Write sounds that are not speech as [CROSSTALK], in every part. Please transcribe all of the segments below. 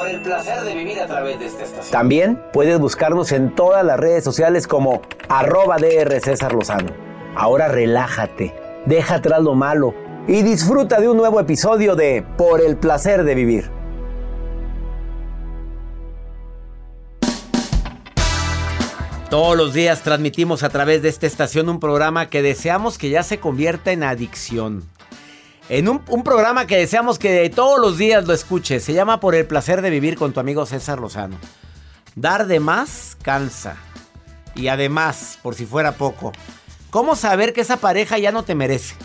Por el placer de vivir a través de esta estación. También puedes buscarnos en todas las redes sociales como arroba DR César Lozano. Ahora relájate, deja atrás lo malo y disfruta de un nuevo episodio de Por el placer de vivir. Todos los días transmitimos a través de esta estación un programa que deseamos que ya se convierta en adicción. En un, programa que deseamos que todos los días lo escuches. Se llama Por el placer de vivir con tu amigo César Lozano. Dar de más cansa. Y además, por si fuera poco, ¿cómo saber que esa pareja ya no te merece?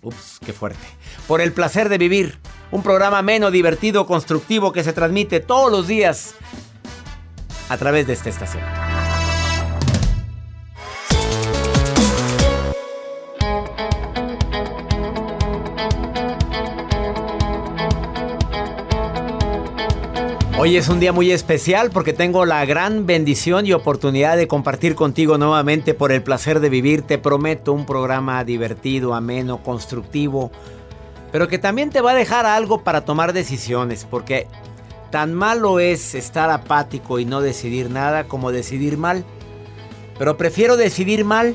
Ups, qué fuerte. Por el placer de vivir. Un programa menos divertido, constructivo que se transmite todos los días a través de esta estación. Hoy es un día muy especial porque tengo la gran bendición y oportunidad de compartir contigo nuevamente por el placer de vivir. Te prometo un programa divertido, ameno, constructivo, pero que también te va a dejar algo para tomar decisiones, porque tan malo es estar apático y no decidir nada como decidir mal. Pero prefiero decidir mal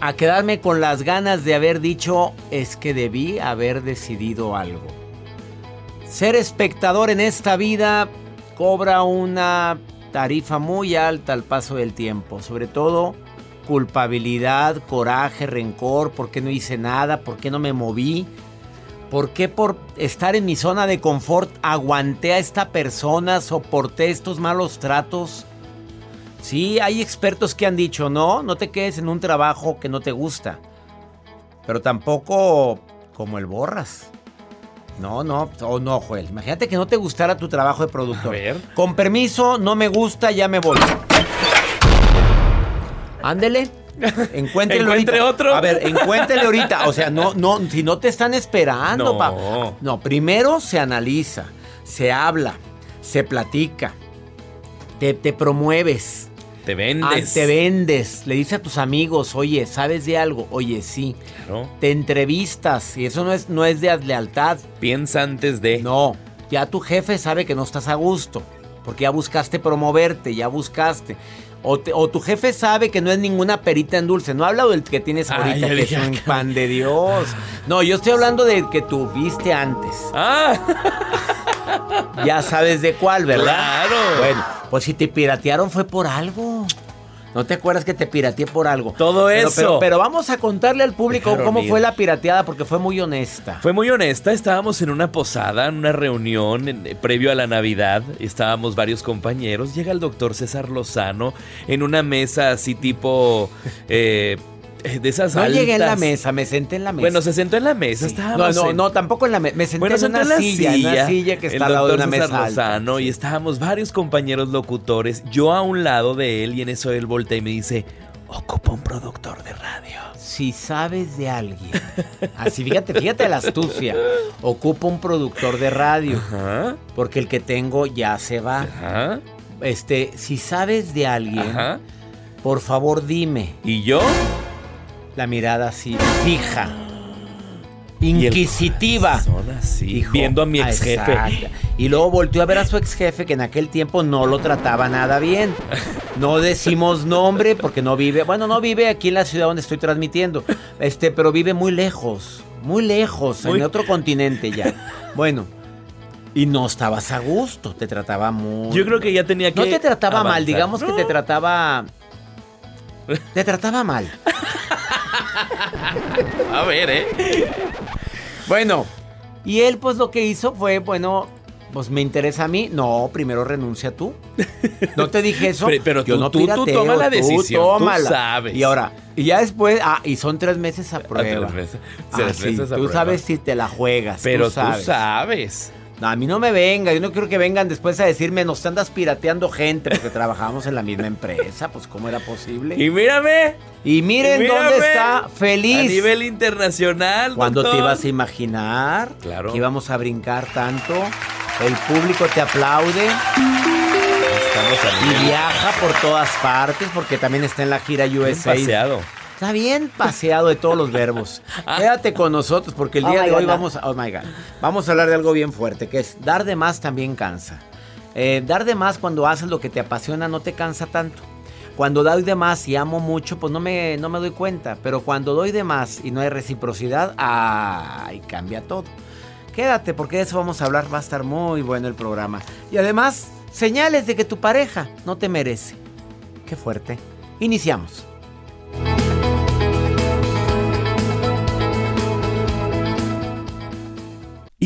a quedarme con las ganas de haber dicho es que debí haber decidido algo. Ser espectador en esta vida cobra una tarifa muy alta al paso del tiempo, sobre todo culpabilidad, coraje, rencor, ¿por qué no hice nada? ¿Por qué no me moví? ¿Por qué por estar en mi zona de confort aguanté a esta persona, soporté estos malos tratos? Sí, hay expertos que han dicho, no, no te quedes en un trabajo que no te gusta, pero tampoco como el borras. No, no, oh, no, Joel. Imagínate que no te gustara tu trabajo de productor. A ver. Con permiso, no me gusta, ya me voy. Ándele. [LAUGHS] Encuéntrele Encuentre ahorita. otro. A ver, encuéntrele ahorita. O sea, no, no, si no te están esperando, No. pa. No, primero se analiza, se habla, se platica, te, te promueves. Te Ah, vendes. te vendes, le dices a tus amigos, oye, ¿sabes de algo? Oye, sí. Claro. Te entrevistas y eso no es, no es de lealtad. Piensa antes de. No, ya tu jefe sabe que no estás a gusto, porque ya buscaste promoverte, ya buscaste. O, te- o tu jefe sabe que no es ninguna perita en dulce. No hablo del que tienes Ay, ahorita, que es dije, un acá. pan de Dios. No, yo estoy hablando del que tuviste antes. ¡Ah! Ya sabes de cuál, ¿verdad? Claro. Bueno, pues si te piratearon fue por algo. ¿No te acuerdas que te pirateé por algo? Todo Pero- eso. Pero, pero vamos a contarle al público cómo ir. fue la pirateada porque fue muy honesta. Fue muy honesta, estábamos en una posada, en una reunión en- eh, previo a la Navidad, estábamos varios compañeros, llega el doctor César Lozano en una mesa así tipo eh, de esas No llegué en la mesa, me senté en la mesa. Bueno, se sentó en la mesa, Sí. estábamos No, no, en- no, tampoco en la mesa. Me senté Bueno, en una en la silla, silla, en una silla que está al lado de una mesa alta. Y estábamos varios compañeros locutores, yo a un lado de él y en eso él voltea y me dice, ocupa un productor de radio. Si sabes de alguien, así fíjate, fíjate la astucia. Ocupa un productor de radio, Ajá, porque el que tengo ya se va. ajá, Este, si sabes de alguien, ajá. Por favor, dime. ¿Y yo? La mirada así, fija. Inquisitiva. Así, viendo a mi ex jefe. Y luego volteó a ver a su ex jefe que en aquel tiempo no lo trataba nada bien. No decimos nombre porque no vive, bueno, no vive aquí en la ciudad donde estoy transmitiendo, este, pero vive muy lejos, muy lejos, en otro continente ya. Bueno, y no estabas a gusto, te trataba muy. Yo creo que ya tenía que. No te trataba mal, digamos que te trataba. Te trataba mal. A ver, ¿eh? Bueno, y él pues lo que hizo fue, bueno, pues me interesa a mí. No, primero renuncia tú. No te dije eso. [LAUGHS] pero, tú, no tú, tú toma la decisión. Tú, sabes. Y ahora, y ya después, ah, y son tres meses a prueba. Tres meses, ah, tú sabes si te la juegas. Pero tú sabes. No, a mí no me venga, yo no quiero que vengan después a decirme, nos andas pirateando gente porque trabajamos en la misma empresa, pues ¿cómo era posible? Y mírame. Y miren dónde está feliz. A nivel internacional. Cuando te ibas a imaginar claro. que íbamos a brincar tanto? El público te aplaude. y viaja por todas partes porque también está en la gira USA. paseado. Está bien paseado de todos los verbos. [LAUGHS] Quédate con nosotros porque el oh día de hoy vamos, oh my God, vamos a hablar de algo bien fuerte, que es dar de más también cansa. Eh, dar de más cuando haces lo que te apasiona no te cansa tanto. Cuando doy de más y amo mucho, pues no me, no me doy cuenta. Pero cuando doy de más y no hay reciprocidad, ¡ay! Cambia todo. Quédate porque de eso vamos a hablar. Va a estar muy bueno el programa. Y además, señales de que tu pareja no te merece. Qué fuerte. Iniciamos.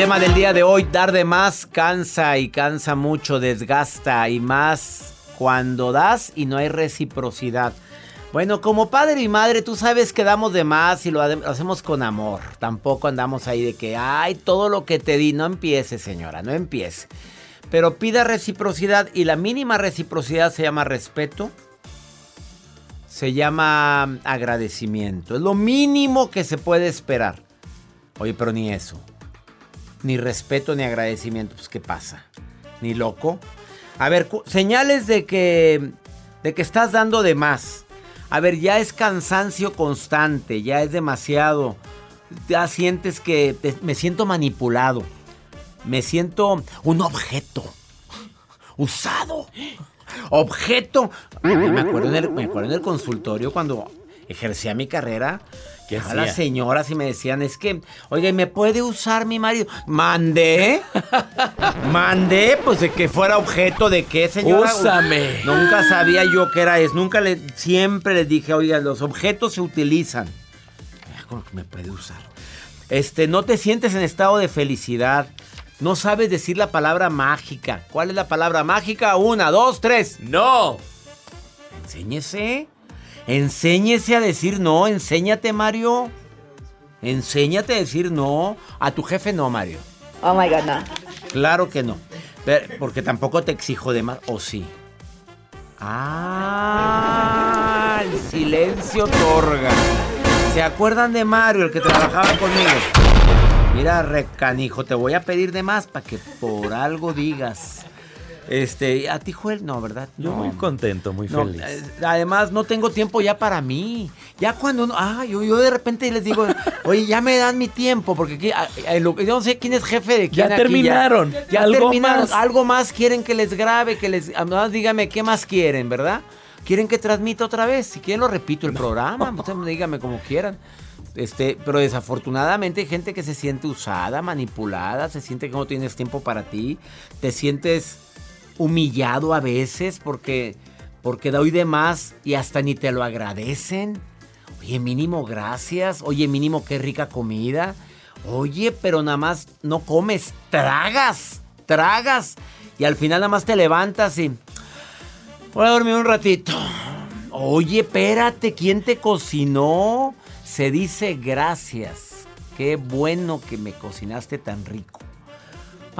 tema del día de hoy, dar de más cansa y cansa mucho, desgasta y más cuando das y no hay reciprocidad. Bueno, como padre y madre, tú sabes que damos de más y lo hacemos con amor. Tampoco andamos ahí de que, ay, todo lo que te di. No empiece, señora, no empiece. Pero pida reciprocidad y la mínima reciprocidad se llama respeto. Se llama agradecimiento. Es lo mínimo que se puede esperar. Oye, pero ni eso ni respeto ni agradecimiento. Pues, ¿qué pasa? Ni loco. A ver, señales de que, de que estás dando de más. A ver, ya es cansancio constante, ya es demasiado. Ya sientes que me siento manipulado. Me siento un objeto. Usado. Objeto. Me acuerdo, en el, me acuerdo en el consultorio cuando ejercía mi carrera, ¿Qué a las señoras y me decían, es que, oye, ¿me puede usar mi marido? Mandé. [LAUGHS] Mandé, pues de que fuera objeto de qué, señora. Úsame. Nunca sabía yo qué era eso. Nunca le, siempre les dije, oiga, los objetos se utilizan. Ah, ¿Cómo que me puede usar? Este, no te sientes en estado de felicidad. No sabes decir la palabra mágica. ¿Cuál es la palabra mágica? Una, dos, tres. ¡No! Enséñese. Enséñese a decir no. Enséñate, Mario. Enséñate a decir no. A tu jefe no, Mario. Oh my god, no. Claro que no. Pero- Porque tampoco te exijo de más. ¿O sí? Ah, el silencio otorga. ¿Se acuerdan de Mario, el que trabajaba conmigo? Mira, recanijo, te voy a pedir de más para que por algo digas. Este, a ti, Joel, no, ¿verdad? Yo muy contento, muy No, feliz. eh, además, no tengo tiempo ya para mí. Ya cuando uno. Ah, yo, yo de repente les digo, [LAUGHS] oye, ya me dan mi tiempo, porque aquí, yo no sé quién es jefe de quién. Ya aquí, terminaron. Ya, Algo terminaron. más. Algo más quieren que les grabe, que les. Además, dígame, ¿qué más quieren, verdad? ¿Quieren que transmita otra vez? Si quieren, lo repito el programa. Ustedes dígame como quieran. Este, pero desafortunadamente hay gente que se siente usada, manipulada, se siente que no tienes tiempo para ti, te sientes humillado a veces porque, porque doy de más y hasta ni te lo agradecen. Oye, mínimo gracias. Oye, mínimo qué rica comida. Oye, pero nada más no comes, tragas, tragas. Y al final nada más te levantas y... Voy a dormir un ratito. Oye, espérate, ¿quién te cocinó? Se dice gracias. Qué bueno que me cocinaste tan rico.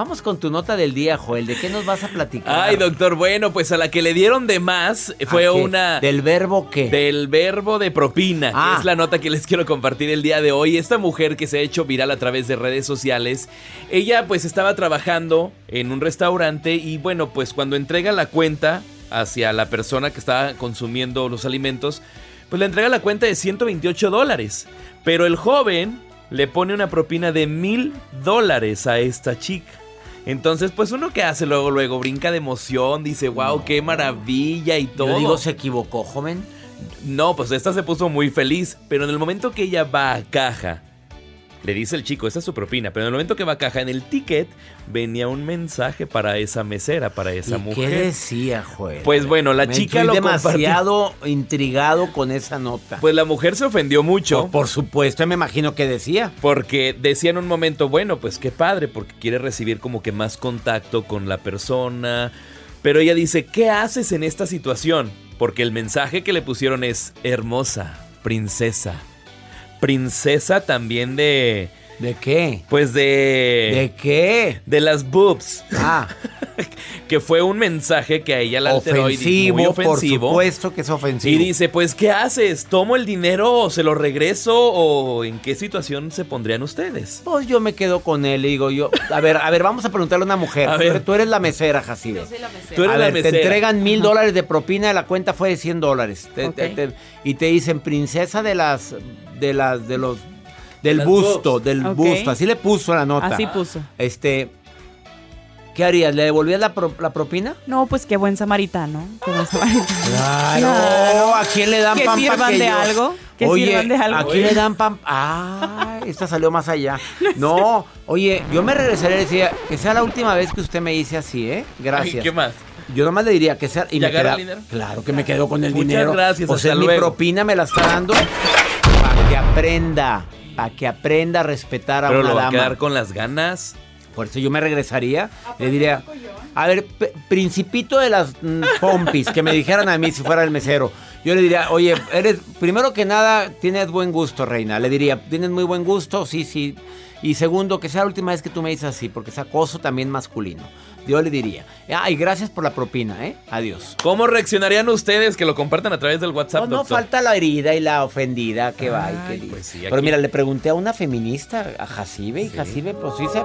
Vamos con tu nota del día, Joel. ¿De qué nos vas a platicar? Ay, doctor, bueno, pues a la que le dieron de más fue una... ¿Del verbo qué? Del verbo de propina, Ah. que es la nota que les quiero compartir el día de hoy. Esta mujer que se ha hecho viral a través de redes sociales, ella pues estaba trabajando en un restaurante y bueno, pues cuando entrega la cuenta hacia la persona que estaba consumiendo los alimentos, pues le entrega la cuenta de 128 dólares. Pero el joven le pone una propina de mil dólares a esta chica. Entonces, pues uno que hace luego, luego, brinca de emoción, dice, wow, qué maravilla y todo. Yo digo, ¿se equivocó, joven? No, pues esta se puso muy feliz, pero en el momento que ella va a caja, le dice el chico, esta es su propina, pero en el momento que va a caja, en el ticket venía un mensaje para esa mesera, para esa ¿Y mujer. qué decía? Pues bueno, la Me chica lo compartió. demasiado intrigado con esa nota. Pues la mujer se ofendió mucho. por, por supuesto, me imagino que decía. Porque decía en un momento, bueno, pues qué padre, porque quiere recibir como que más contacto con la persona. Pero ella dice, ¿qué haces en esta situación? Porque el mensaje que le pusieron es hermosa, princesa. Princesa también de... ¿De qué? Pues de... ¿De qué? de las boobs. Ah, [LAUGHS] Que fue un mensaje que a ella la alteró y dijo, ofensivo, muy por ofensivo. supuesto que es ofensivo. Y dice, pues, ¿qué haces? ¿Tomo el dinero o se lo regreso? ¿O en qué situación se pondrían ustedes? Pues yo me quedo con él y digo yo, a ver, a ver, vamos a preguntarle a una mujer. [LAUGHS] A ver. Tú eres la mesera, Jacibe. Tú eres a la ver, mesera. te entregan mil dólares de propina, la cuenta fue de 100 dólares. Te- Ok. te- te- y te dicen princesa de las, de las, de los, del Las busto, boobs. del busto. Así le puso la nota. Así puso. Este, ¿qué harías? ¿Le devolvías la, pro- la propina? No, pues qué buen samaritano. Qué buen samaritano. [LAUGHS] Claro. Claro. ¿A quién le dan Que pan sirvan pa' de yo- algo, que oye, sirvan de algo. ¿a quién le dan pan? Ah, esta salió más allá. [LAUGHS] No, oye, yo me regresaría y decía que sea la última vez que usted me dice así, ¿eh? Gracias. Ay, ¿Qué más? Yo nomás le diría que sea. ¿Y me agarra queda- el dinero? Claro que me quedo con el Muchas dinero. gracias, O sea, hasta mi luego. propina me la está dando que aprenda. Para que aprenda a respetar a Pero una lo va a dama. quedar con las ganas. Por eso yo me regresaría, le diría, a ver, principito de las mm, pompis, que me dijeran a mí si fuera el mesero. Yo le diría, oye, eres, primero que nada, tienes buen gusto, reina. Le diría, tienes muy buen gusto, sí, sí. Y segundo, que sea la última vez que tú me dices así, porque es acoso también masculino. Yo le diría, ay, gracias por la propina, ¿eh? Adiós. ¿Cómo reaccionarían ustedes que lo compartan a través del WhatsApp, Pues no doctor? falta la herida y la ofendida que va y que pues sí, Pero mira, le pregunté a una feminista, a Jacibe, y Jacibe, pues sí, se,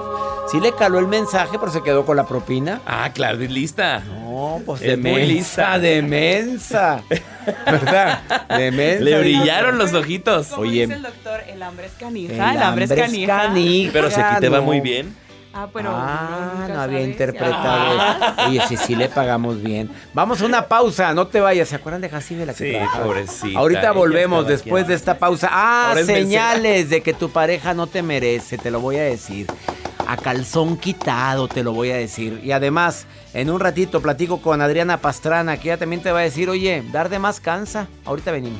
sí le caló el mensaje, pero se quedó con la propina. Ah, claro, es lista. No, pues Es de muy lista. de mensa. [LAUGHS] ¿Verdad? De mensa. Le brillaron los ojitos. Oye. Oye, dice el doctor, el hambre es canija, el, hambre es canija. canija, Pero te va no. muy bien. Ah, pero ah, no había interpretado. Ah. Oye, sí, sí le pagamos bien. Vamos a una pausa, no te vayas. ¿Se acuerdan de Jacibe la que Sí, trabajaba? pobrecita, Ahorita volvemos después aquí. de esta pausa. Ah, Ahora señales de que tu pareja no te merece, te lo voy a decir. A calzón quitado te lo voy a decir. Y además, en un ratito platico con Adriana Pastrana, que ella también te va a decir, oye, dar de más cansa. Ahorita venimos.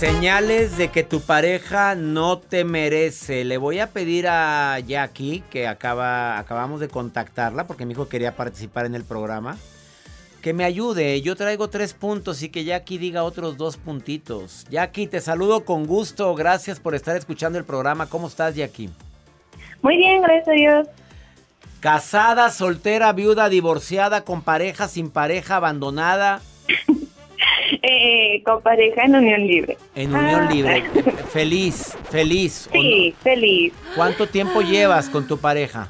Señales de que tu pareja no te merece. Le voy a pedir a Jackie, que acaba, acabamos de contactarla porque mi hijo quería participar en el programa, que me ayude. Yo traigo tres puntos y que Jackie diga otros dos puntitos. Jackie, te saludo con gusto. Gracias por estar escuchando el programa. ¿Cómo estás, Jackie? Muy bien, gracias a Dios. Casada, soltera, viuda, divorciada, con pareja, sin pareja, abandonada. [LAUGHS] Eh, con pareja en unión libre. En unión Ah. libre. [LAUGHS] Feliz, feliz. ¿o Sí, feliz. ¿Cuánto tiempo llevas con tu pareja?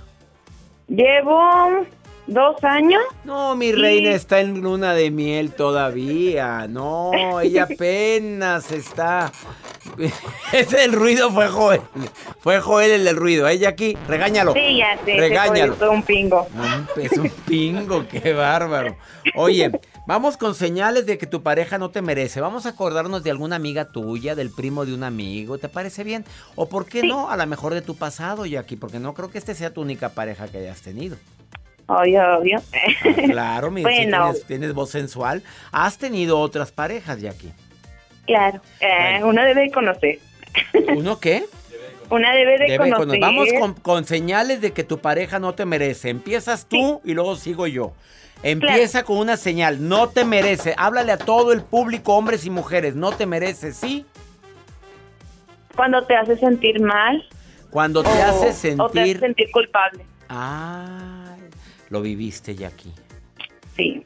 Llevo dos años. No, mi reina está en luna de miel todavía. No, ella [LAUGHS] apenas está. [LAUGHS] Ese el ruido fue Joel. Fue Joel el del ruido. Ella aquí, regáñalo. Sí, ya sé. Regáñalo. Fue un pingo. No, es un pingo, qué bárbaro. Oye, vamos con señales de que tu pareja no te merece. Vamos a acordarnos de alguna amiga tuya, del primo de un amigo. ¿Te parece bien? O por qué no, a lo mejor de tu pasado, Jackie, porque no creo que este sea tu única pareja que hayas tenido. Obvio, obvio. Claro, mira, Bueno. tienes, tienes voz sensual. ¿Has tenido otras parejas, Jackie? Claro. Eh, Una debe de conocer. ¿Uno qué? Una debe de Debe conocer. cono- Vamos con, con señales de que tu pareja no te merece. Empiezas tú y luego sigo yo. Empieza con una señal, no te merece. Háblale a todo el público, hombres y mujeres, no te merece, ¿sí? Cuando te hace sentir mal. Cuando te o- hace O te hace sentir... sentir culpable. Ay, lo viviste, Jackie. Sí.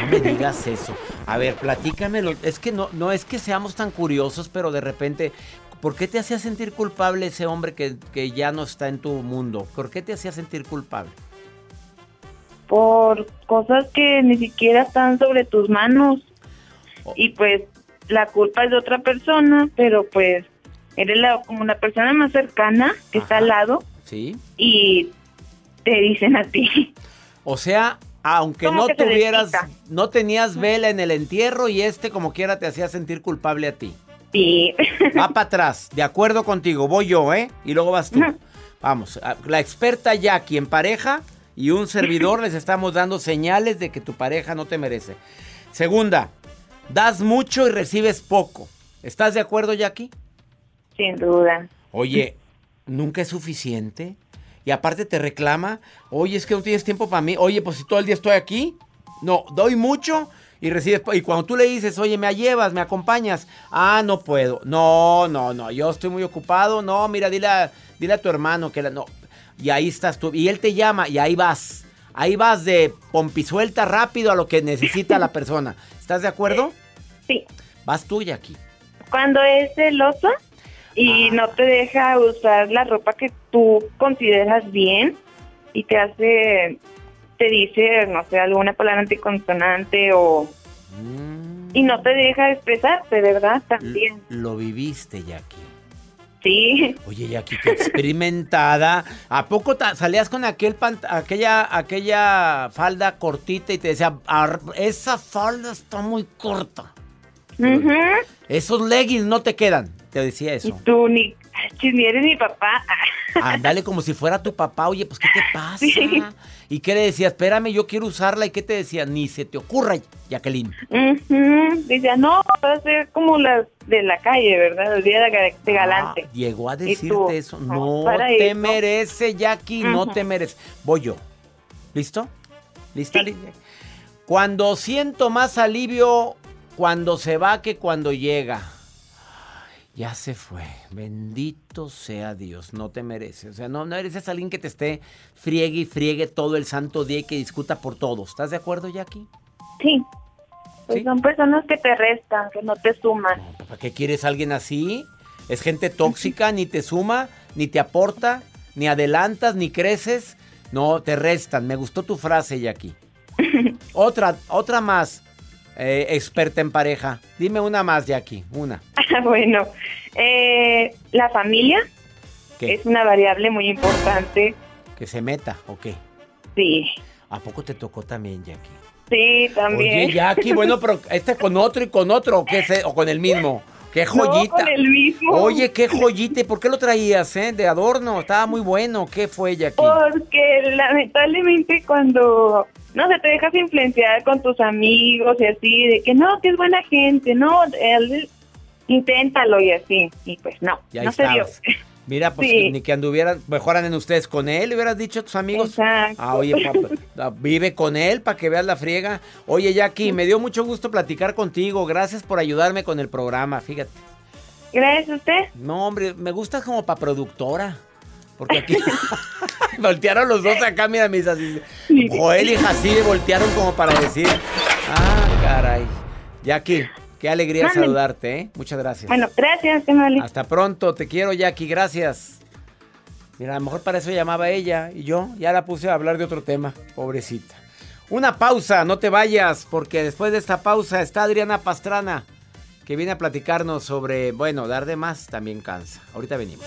No me digas eso. A ver, platícamelo. Es que no, no es que seamos tan curiosos, pero de repente, ¿por qué te hacía sentir culpable ese hombre que, que ya no está en tu mundo? ¿Por qué te hacía sentir culpable? Por cosas que ni siquiera están sobre tus manos. Oh. Y pues la culpa es de otra persona, pero pues eres la, como la persona más cercana que está al lado ¿Sí? y te dicen a ti. O sea, aunque ¿Cómo no tuvieras, no tenías vela en el entierro y este como quiera te hacía sentir culpable a ti. Sí. [LAUGHS] Va para atrás, de acuerdo contigo, voy yo, ¿eh? Y luego vas tú. Vamos, la experta Jackie en pareja y un servidor les estamos dando señales de que tu pareja no te merece. Segunda, das mucho y recibes poco. ¿Estás de acuerdo, Jackie? Sin duda. Oye, nunca es suficiente. Y aparte te reclama, oye, es que no tienes tiempo para mí. Oye, pues si todo el día estoy aquí. No, doy mucho y recibes. Y cuando tú le dices, oye, me llevas, me acompañas. Ah, no puedo. No, no, no, yo estoy muy ocupado. No, mira, dile a, dile a tu hermano que la, no. Y ahí estás tú. Y él te llama y ahí vas. Ahí vas de pompisuelta rápido a lo que necesita la persona. ¿Estás de acuerdo? [LAUGHS] Sí. Vas tú, Jackie. Cuando es celoso y no te deja usar la ropa que tú consideras bien y te hace, te dice, no sé, alguna palabra anticonsonante o... Y no te deja expresarte, ¿verdad? También. Lo viviste, Jackie. Sí. Oye, Jackie, qué experimentada. ¿A poco salías con aquel pant- aquella, aquella falda cortita y te decía, "Ar- esa falda está muy corta? Ujú. Esos leggings no te quedan. Te decía Y eso. tú ni, chis, ni eres mi papá. Ándale como si fuera tu papá. Oye, pues, ¿qué te pasa? Sí. ¿Y qué le decía? Espérame, yo quiero usarla. ¿Y qué te decía? Ni se te ocurra, Jacqueline. Ujú. Dice, no, va a ser como las de la calle, ¿verdad? El día de, de galante. Ah, llegó a decirte eso. No, No te eso. merece, Jackie, no te merece. Voy yo. ¿Listo? ¿Lista? Li- Cuando siento más alivio cuando se va que cuando llega. Ya se fue. Bendito sea Dios. No te merece. O sea, no, no eres esa alguien que te esté friegue y friegue todo el santo día y que discuta por todo. ¿Estás de acuerdo, Jackie? Sí. Pues son personas que te restan, que no te suman. ¿Para qué quieres a alguien así? Es gente tóxica, ni te suma, ni te aporta, ni adelantas, ni creces. No, te restan. Me gustó tu frase, Jackie. [LAUGHS] otra, otra más, eh, experta en pareja. Dime una más, Jackie, una. [LAUGHS] bueno, eh, la familia ¿Qué? es una variable muy importante. Que se meta, ¿o qué? Sí. ¿A poco te tocó también, Jackie? Sí, también. Oye, Jackie, bueno, pero [LAUGHS] este con otro y con otro, ¿o qué es? ¿O con el mismo? ¡Qué No, joyita! con el mismo. Oye, qué joyita. ¿Y ¿Por qué lo traías, eh? De adorno. Estaba muy bueno. ¿Qué fue, Jackie? Porque lamentablemente cuando no se te dejas influenciar con tus amigos y así, de que no, que es buena gente, no, él, inténtalo y así. Y pues no, Y no se dio. Mira, pues Sí. ni que anduvieran, mejor anden ustedes con él, hubieras dicho a tus amigos. Exacto. Ah, oye, papá, [LAUGHS] ah, vive con él para que veas la friega. Oye, Jackie, me dio mucho gusto platicar contigo. Gracias por ayudarme con el programa, fíjate. Gracias a usted. No, hombre, me gustas como para productora. Porque aquí [LAUGHS] [LAUGHS] voltearon los dos acá, mira, mis así. Joel y Jacide voltearon como para decir. Ah, caray. Jackie, qué alegría saludarte, ¿eh? Muchas gracias. Bueno, gracias, Emily. Hasta pronto, te quiero Jackie, gracias. Mira, a lo mejor para eso llamaba ella y yo ya la puse a hablar de otro tema, pobrecita. Una pausa, no te vayas, porque después de esta pausa está Adriana Pastrana, que viene a platicarnos sobre, bueno, dar de más también cansa. Ahorita venimos.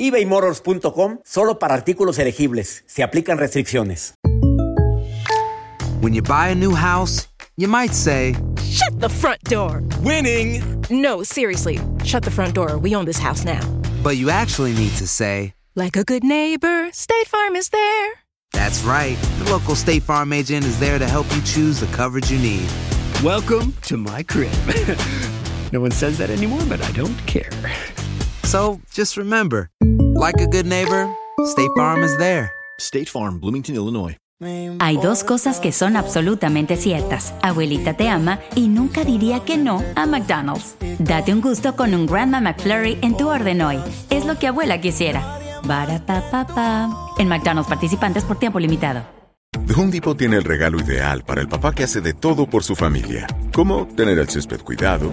ebaymotors.com solo para artículos elegibles. Se aplican restricciones. When you buy a new house, you might say, Shut the front door. Winning. No, seriously. Shut the front door. We own this house now. but you actually need to say, Like a good neighbor, State Farm is there. That's right. The local State Farm agent is there to help you choose the coverage you need. Welcome to my crib. [LAUGHS] no one says that anymore, but I don't care. So just remember, like a good neighbor, State Farm is there. State Farm, Bloomington, Illinois. Hay dos cosas que son absolutamente ciertas. Abuelita te ama y nunca diría que no a McDonald's. Date un gusto con un Grandma McFlurry en tu orden hoy. Es lo que abuela quisiera. Barapapapa. En McDonald's participantes por tiempo limitado. The Home Depot tiene el regalo ideal para el papá que hace de todo por su familia, como tener el césped cuidado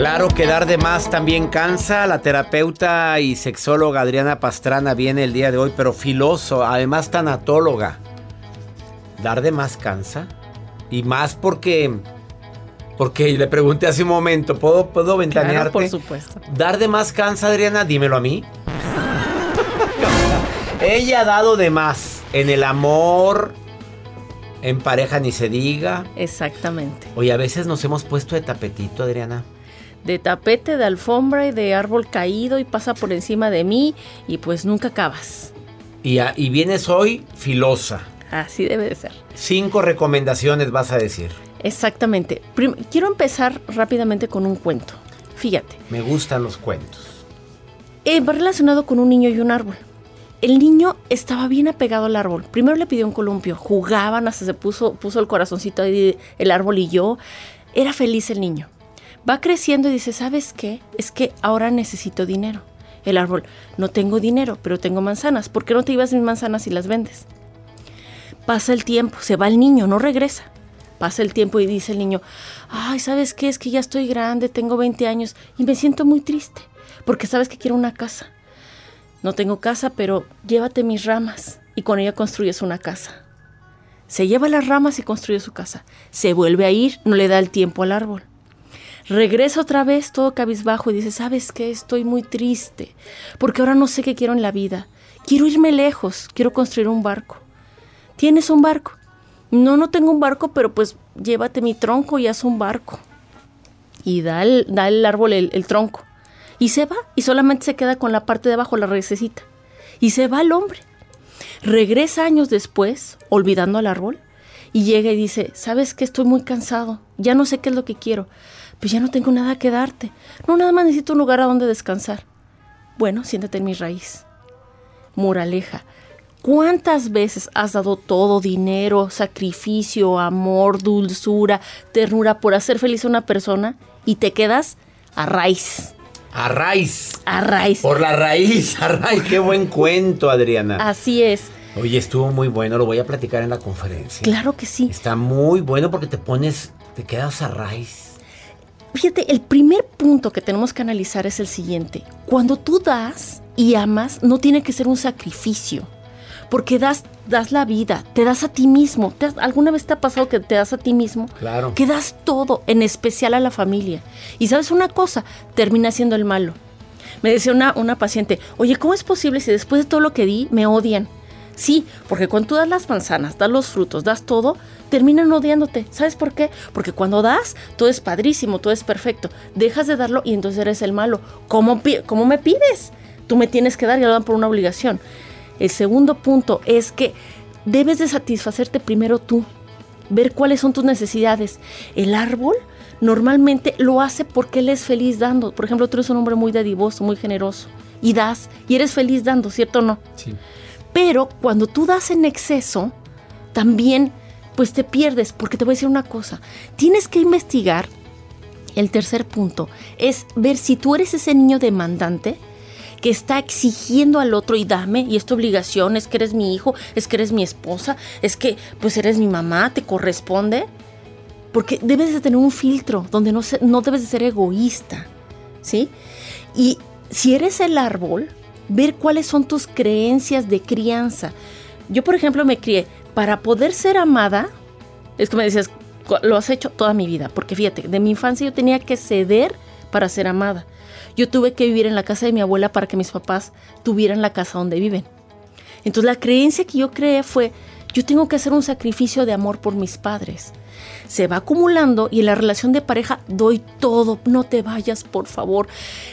Claro que dar de más también cansa. La terapeuta y sexóloga Adriana Pastrana viene el día de hoy, pero filoso, además tanatóloga. ¿Dar de más cansa? Y más porque. Porque le pregunté hace un momento, ¿puedo, puedo ventanearte? Claro, por supuesto. ¿Dar de más cansa, Adriana? Dímelo a mí. [LAUGHS] Ella ha dado de más en el amor, en pareja ni se diga. Exactamente. Oye, a veces nos hemos puesto de tapetito, Adriana. De tapete, de alfombra y de árbol caído y pasa por encima de mí y pues nunca acabas. Y, a- y vienes hoy filosa. Así debe de ser. Cinco recomendaciones vas a decir. Exactamente. Prim- quiero empezar rápidamente con un cuento. Fíjate, Me gustan los cuentos. eh, va relacionado con un niño y un árbol. El niño estaba bien apegado al árbol. Primero le pidió un columpio, jugaban, hasta se puso, puso el corazoncito ahí, el árbol y yo. Era feliz el niño. Va creciendo y dice, ¿sabes qué? Es que ahora necesito dinero. El árbol, no tengo dinero, pero tengo manzanas. ¿Por qué no te llevas mis manzanas y las vendes? Pasa el tiempo, se va el niño, no regresa. Pasa el tiempo y dice el niño, ay, ¿sabes qué? Es que ya estoy grande, tengo 20 años y me siento muy triste, porque sabes que quiero una casa. No tengo casa, pero llévate mis ramas y con ella construyes una casa. Se lleva las ramas y construye su casa. Se vuelve a ir, no le da el tiempo al árbol. Regresa otra vez todo cabizbajo y dice, ¿sabes qué? Estoy muy triste, porque ahora no sé qué quiero en la vida. Quiero irme lejos, quiero construir un barco. ¿Tienes un barco? No, no tengo un barco, pero pues llévate mi tronco y haz un barco. Y da el, da el árbol el, tronco. Y se va, y solamente se queda con la parte de abajo, la raicecita. Y se va el hombre. Regresa años después, olvidando al árbol, y llega y dice, ¿sabes qué? Estoy muy cansado, ya no sé qué es lo que quiero, pues ya no tengo nada que darte. No, nada más necesito un lugar a donde descansar. Bueno, siéntate en mi raíz. Moraleja, ¿cuántas veces has dado todo, dinero, sacrificio, amor, dulzura, ternura por hacer feliz a una persona y te quedas a raíz? A raíz. A raíz. Por la raíz, a raíz. Qué buen cuento, Adriana. Así es. Oye, estuvo muy bueno, lo voy a platicar en la conferencia. Claro que sí. Está muy bueno porque te pones, te quedas a raíz. Fíjate, el primer punto que tenemos que analizar es el siguiente. Cuando tú das y amas, no tiene que ser un sacrificio. Porque das, das la vida, te das a ti mismo. ¿Te has- ¿Alguna vez te ha pasado que te das a ti mismo? Claro. Que das todo, en especial a la familia. Y sabes una cosa, termina siendo el malo. Me decía una, una paciente, oye, ¿cómo es posible si después de todo lo que di me odian? Sí, porque cuando tú das las manzanas, das los frutos, das todo, terminan odiándote. ¿Sabes por qué? Porque cuando das, todo es padrísimo, todo es perfecto. Dejas de darlo y entonces eres el malo. ¿Cómo, cómo me pides? Tú me tienes que dar y lo dan por una obligación. El segundo punto es que debes de satisfacerte primero tú, ver cuáles son tus necesidades. El árbol normalmente lo hace porque él es feliz dando. Por ejemplo, tú eres un hombre muy dadivoso, muy generoso y das y eres feliz dando, ¿cierto o no? Sí. Pero cuando tú das en exceso, también pues te pierdes, porque te voy a decir una cosa, tienes que investigar, el tercer punto, es ver si tú eres ese niño demandante que está exigiendo al otro y dame, y es tu obligación, es que eres mi hijo, es que eres mi esposa, es que pues eres mi mamá, te corresponde. Porque debes de tener un filtro donde no, se- no debes de ser egoísta, ¿sí? Y si eres el árbol, ver cuáles son tus creencias de crianza. Yo, por ejemplo, me crié para poder ser amada. Es que me decías, "Cu- lo has hecho toda mi vida. Porque fíjate, de mi infancia yo tenía que ceder para ser amada. Yo tuve que vivir en la casa de mi abuela para que mis papás tuvieran la casa donde viven. Entonces la creencia que yo creé fue, yo tengo que hacer un sacrificio de amor por mis padres. Se va acumulando y en la relación de pareja doy todo, no te vayas, por favor.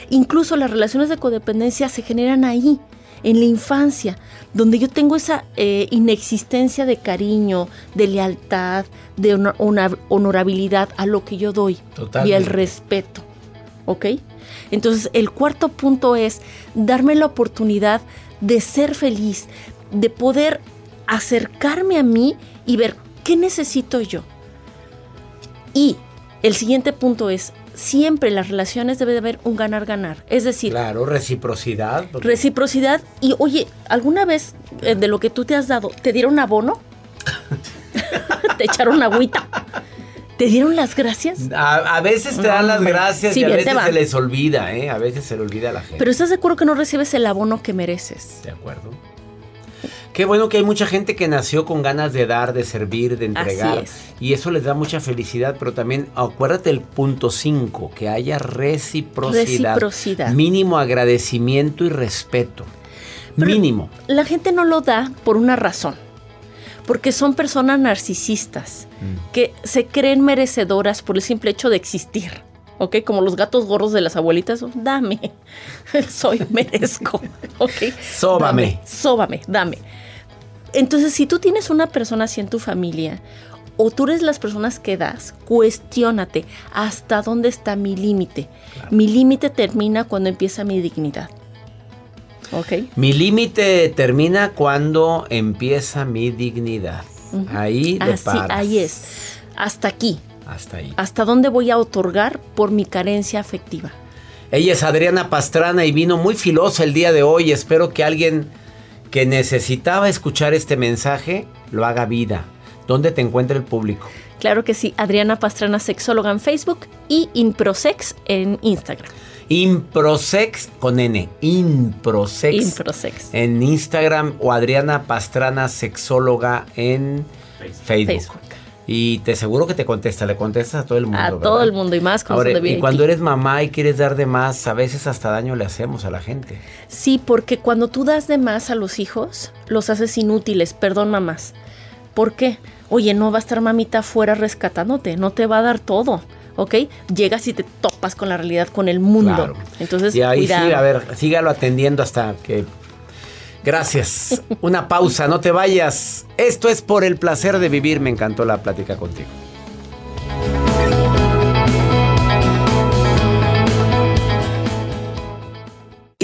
Incluso las relaciones de codependencia se generan ahí, en la infancia, donde yo tengo esa eh, inexistencia de cariño, de lealtad, de una honorabilidad a lo que yo doy y el respeto. ¿Ok? Entonces, el cuarto punto es darme la oportunidad de ser feliz, de poder acercarme a mí y ver qué necesito yo. Y el siguiente punto es, siempre en las relaciones debe de haber un ganar-ganar. Es decir... Claro, reciprocidad. Reciprocidad. Y oye, ¿alguna vez eh, de lo que tú te has dado, te dieron abono? [LAUGHS] ¿Te echaron agüita? ¿Te dieron las gracias? A, veces te dan las gracias y a veces se les olvida, ¿eh? A veces se le olvida a la gente. Pero ¿estás de acuerdo que no recibes el abono que mereces? De acuerdo. Qué bueno que hay mucha gente que nació con ganas de dar, de servir, de entregar. Y eso les da mucha felicidad, pero también acuérdate el punto 5, que haya reciprocidad. Reciprocidad. Mínimo agradecimiento y respeto. Mínimo. La gente no lo da por una razón porque son personas narcisistas mm. que se creen merecedoras por el simple hecho de existir. ¿Ok? Como los gatos gorros de las abuelitas, dame, [LAUGHS] soy, merezco, ¿ok? Sóbame. sóbame, dame. Entonces, si tú tienes una persona así en tu familia, o tú eres las personas que das, cuestiónate hasta dónde está mi límite. Mi límite termina cuando empieza mi dignidad. Mi límite termina cuando empieza mi dignidad. Ahí Así, ahí es. Hasta aquí. Hasta ahí. Hasta dónde voy a otorgar por mi carencia afectiva. Ella es Adriana Pastrana y vino muy filosa el día de hoy. Espero que alguien que necesitaba escuchar este mensaje lo haga vida. ¿Dónde te encuentra el público? Claro que sí, Adriana Pastrana, sexóloga en Facebook y Inprosex en Instagram. Improsex con N. Improsex. Improsex. En Instagram o Adriana Pastrana Sexóloga en Facebook. Y te aseguro que te contesta, le contestas a todo el mundo. A todo el mundo y más con Ahora, Y cuando eres mamá y quieres dar de más, a veces hasta daño le hacemos a la gente. Sí, porque cuando tú das de más a los hijos, los haces inútiles, perdón mamás. ¿Por qué? Oye, no va a estar mamita afuera rescatándote, no te va a dar todo. ¿ok? Llegas y te topas con la realidad, con el mundo. Entonces, y ahí sí, a ver, sígalo atendiendo hasta que... Gracias. Una pausa, no te vayas. Esto es por el placer de vivir. Me encantó la plática contigo.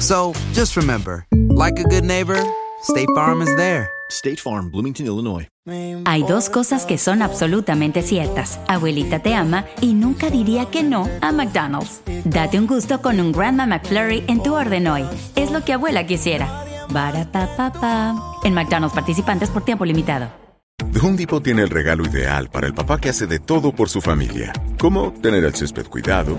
So just remember, like a good neighbor, State Farm is there. State Farm, Bloomington, Illinois. Hay dos cosas que son absolutamente ciertas. Abuelita te ama y nunca diría que no a McDonald's. Date un gusto con un Grandma McFlurry en tu orden hoy. Es lo que abuela quisiera. En McDonald's participantes por tiempo limitado. The Home Depot tiene el regalo ideal para el papá que hace de todo por su familia. Como tener el césped cuidado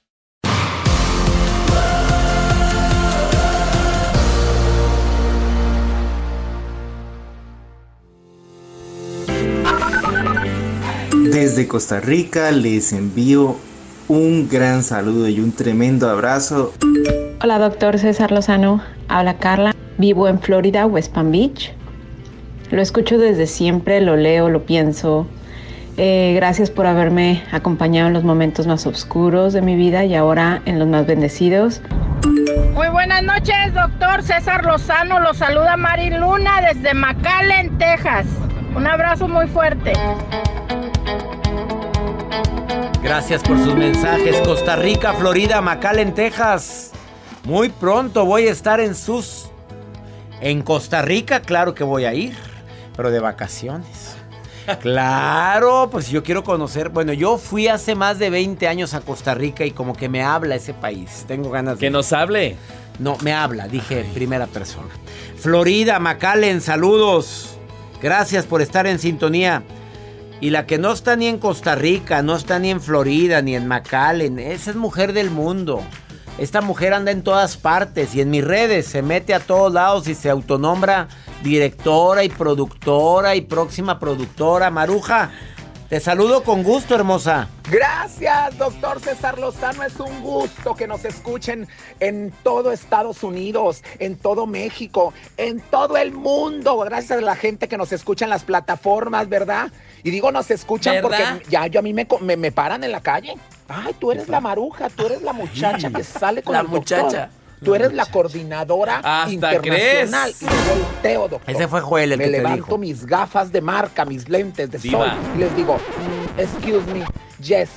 Desde Costa Rica les envío un gran saludo y un tremendo abrazo. Hola doctor César Lozano, habla Carla. Vivo en Florida, West Palm Beach. Lo escucho desde siempre, lo leo, lo pienso. Eh, gracias por haberme acompañado en los momentos más oscuros de mi vida y ahora en los más bendecidos. Muy buenas noches, doctor César Lozano. Lo saluda Mari Luna desde McAllen, Texas. Un abrazo muy fuerte. Gracias por sus mensajes. Costa Rica, Florida, McAllen, Texas. Muy pronto voy a estar en sus... En Costa Rica, claro que voy a ir, pero de vacaciones. Claro, pues yo quiero conocer. Bueno, yo fui hace más de 20 años a Costa Rica y como que me habla ese país. Tengo ganas de. Que nos hable. No, me habla, dije en primera persona. Florida, McAllen, saludos. Gracias por estar en sintonía. Y la que no está ni en Costa Rica, no está ni en Florida, ni en McAllen, esa es mujer del mundo. Esta mujer anda en todas partes y en mis redes se mete a todos lados y se autonombra directora y productora y próxima productora. Maruja, te saludo con gusto, hermosa. Gracias, doctor César Lozano. Es un gusto que nos escuchen en todo Estados Unidos, en todo México, en todo el mundo. Gracias a la gente que nos escucha en las plataformas, ¿verdad? Y digo, nos escuchan ¿Verdad? porque ya yo a mí me, me, me paran en la calle. Ay, tú eres la maruja, tú eres la muchacha que [LAUGHS] sale con La el doctor. Tú eres la coordinadora Hasta internacional. crees. Y volteo, doctor. Ese fue Joel el me que te levanto dijo. mis gafas de marca, mis lentes de sol y les digo, excuse me, yes,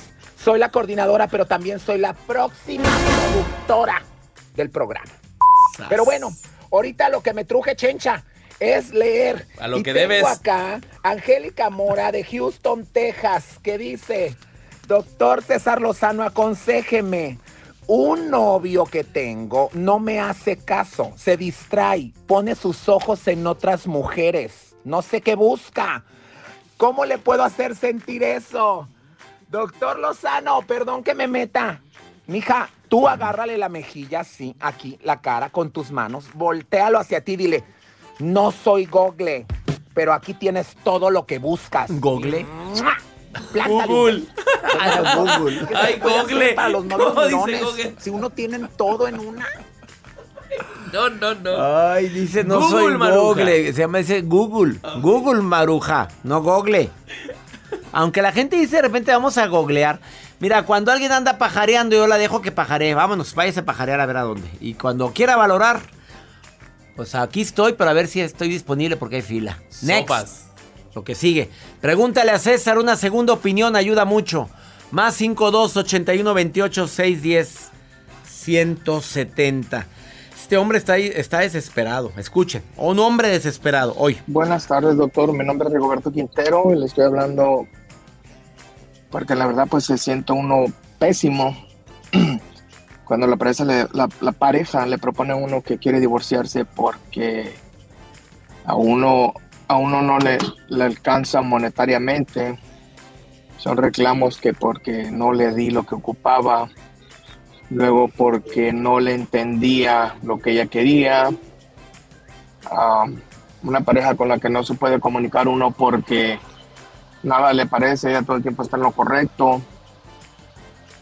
soy la coordinadora, pero también soy la próxima productora del programa. Pero bueno, ahorita lo que me truje, chencha, es leer. A lo y que tengo debes. acá Angélica Mora de Houston, Texas, que dice, doctor César Lozano, aconséjeme. Un novio que tengo no me hace caso, se distrae, pone sus ojos en otras mujeres, no sé qué busca. ¿Cómo le puedo hacer sentir eso? Doctor Lozano, perdón que me meta. Mija, tú agárrale la mejilla así, aquí, la cara, con tus manos, voltealo hacia ti, dile, no soy Google, pero aquí tienes todo lo que buscas. ¿Google? ¡Mua! Google. [LAUGHS] Ay, Google. ¿Qué se Ay, Google. Para los. Google? Si uno tiene todo en una. No, no, no. Ay, dice, no Google, soy Maruja. Google. Se llama, dice Google. Google, Maruja, no Google. Aunque la gente dice de repente vamos a googlear. Mira, cuando alguien anda pajareando, yo la dejo que pajaree. Vámonos, váyase a pajarear a ver a dónde. Y cuando quiera valorar, pues aquí estoy, pero a ver si estoy disponible porque hay fila. Next. Sopas. Lo que sigue. Pregúntale a César, una segunda opinión ayuda mucho. Más 52 81 28 610 170. Este hombre está, está desesperado. Escuchen. Un hombre desesperado hoy. Buenas tardes, doctor. Mi nombre es Rigoberto Quintero y le estoy hablando porque la verdad pues se siente uno pésimo [CLEARS THROAT] cuando la pareja, le, la pareja le propone a uno que quiere divorciarse porque a uno, a uno no le, le alcanza monetariamente. Son reclamos que porque no le di lo que ocupaba, luego porque no le entendía lo que ella quería. Ah, una pareja con la que no se puede comunicar uno porque nada le parece, ella todo el tiempo está en lo correcto,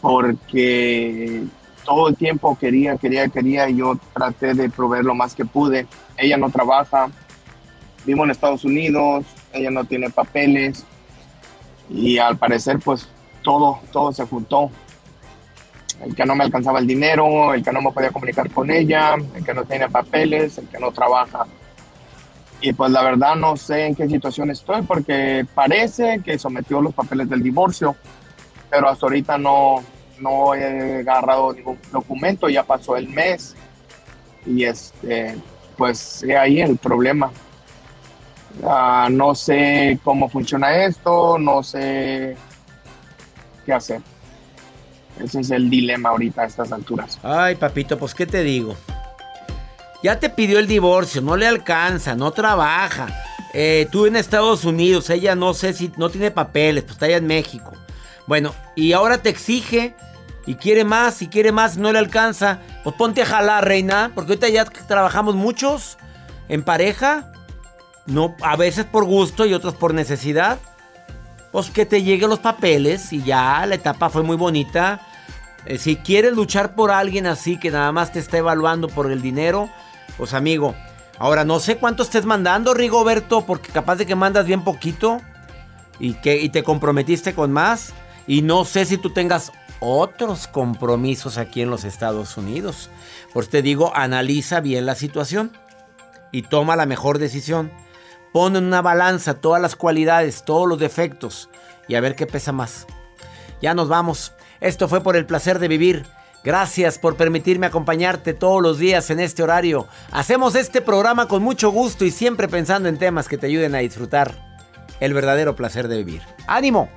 porque todo el tiempo quería, quería, quería, y yo traté de proveer lo más que pude. Ella no trabaja, vivo en Estados Unidos, ella no tiene papeles, y al parecer pues todo, todo se juntó. El que no me alcanzaba el dinero, el que no me podía comunicar con ella, el que no tiene papeles, el que no trabaja. Y pues la verdad no sé en qué situación estoy porque parece que sometió los papeles del divorcio, pero hasta ahorita no, no he agarrado ningún documento, ya pasó el mes y este, pues ahí el problema. Ah, no sé cómo funciona esto, no sé qué hacer. Ese es el dilema ahorita a estas alturas. Ay, papito, pues ¿qué te digo? Ya te pidió el divorcio, no le alcanza, no trabaja. Eh, tú en Estados Unidos, ella no sé si no tiene papeles, pues está allá en México. Bueno, y ahora te exige y quiere más, y quiere más, no le alcanza. Pues ponte a jalar, reina, porque ahorita ya trabajamos muchos en pareja. No, a veces por gusto y otros por necesidad. Pues que te lleguen los papeles y ya, la etapa fue muy bonita. Eh, si quieres luchar por alguien así que nada más te está evaluando por el dinero, pues amigo, Ahora, no sé cuánto estés mandando, Rigoberto, porque capaz de que mandas bien poquito y, que, y te comprometiste con más. Y no sé si tú tengas otros compromisos aquí en los Estados Unidos. Por te digo, analiza bien la situación y toma la mejor decisión. Pon en una balanza todas las cualidades, todos los defectos y a ver qué pesa más. Ya nos vamos. Esto fue por el placer de vivir. Gracias por permitirme acompañarte todos los días en este horario. Hacemos este programa con mucho gusto y siempre pensando en temas que te ayuden a disfrutar el verdadero placer de vivir. ¡Ánimo!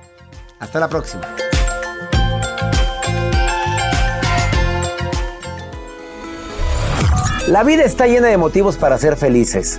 Hasta la próxima. La vida está llena de motivos para ser felices.